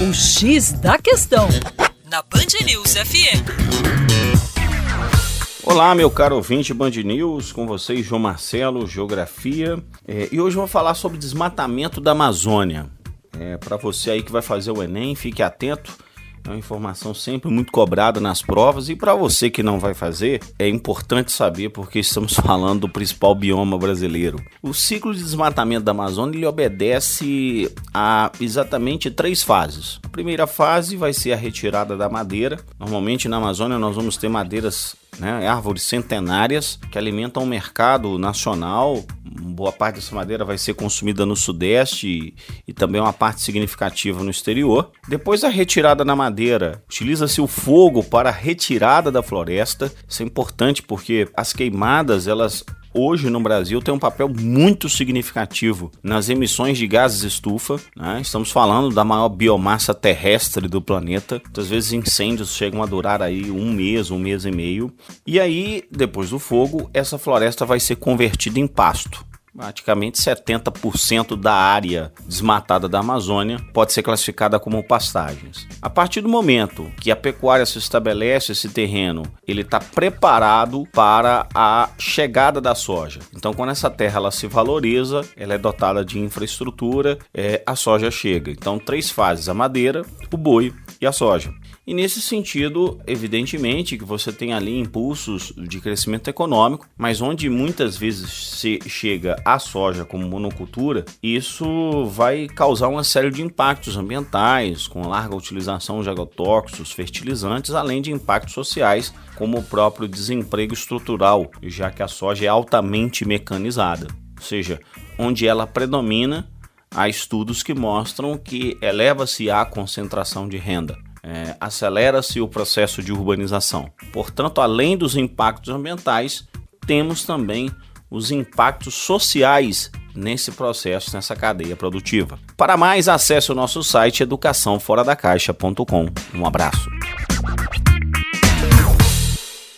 O X da Questão, na Band News FM. Olá, meu caro ouvinte Band News, com vocês, João Marcelo, Geografia. É, e hoje eu vou falar sobre desmatamento da Amazônia. É, Para você aí que vai fazer o Enem, fique atento é uma informação sempre muito cobrada nas provas e para você que não vai fazer, é importante saber porque estamos falando do principal bioma brasileiro. O ciclo de desmatamento da Amazônia ele obedece a exatamente três fases. A primeira fase vai ser a retirada da madeira. Normalmente na Amazônia nós vamos ter madeiras né, árvores centenárias que alimentam o mercado nacional. Boa parte dessa madeira vai ser consumida no Sudeste e, e também uma parte significativa no exterior. Depois da retirada da madeira, utiliza-se o fogo para a retirada da floresta. Isso é importante porque as queimadas elas hoje no Brasil tem um papel muito significativo nas emissões de gases estufa. Né? Estamos falando da maior biomassa terrestre do planeta. Muitas vezes incêndios chegam a durar aí um mês, um mês e meio. E aí, depois do fogo, essa floresta vai ser convertida em pasto. Praticamente 70% da área desmatada da Amazônia pode ser classificada como pastagens. A partir do momento que a pecuária se estabelece esse terreno, ele está preparado para a chegada da soja. Então, quando essa terra ela se valoriza, ela é dotada de infraestrutura, é, a soja chega. Então, três fases: a madeira, o boi e a soja. E nesse sentido, evidentemente que você tem ali impulsos de crescimento econômico, mas onde muitas vezes se chega a soja como monocultura, isso vai causar uma série de impactos ambientais, com larga utilização de agrotóxicos, fertilizantes, além de impactos sociais, como o próprio desemprego estrutural, já que a soja é altamente mecanizada. Ou seja, onde ela predomina, há estudos que mostram que eleva-se a concentração de renda é, acelera-se o processo de urbanização. Portanto, além dos impactos ambientais, temos também os impactos sociais nesse processo, nessa cadeia produtiva. Para mais, acesse o nosso site educaçãoforadacaixa.com. Um abraço.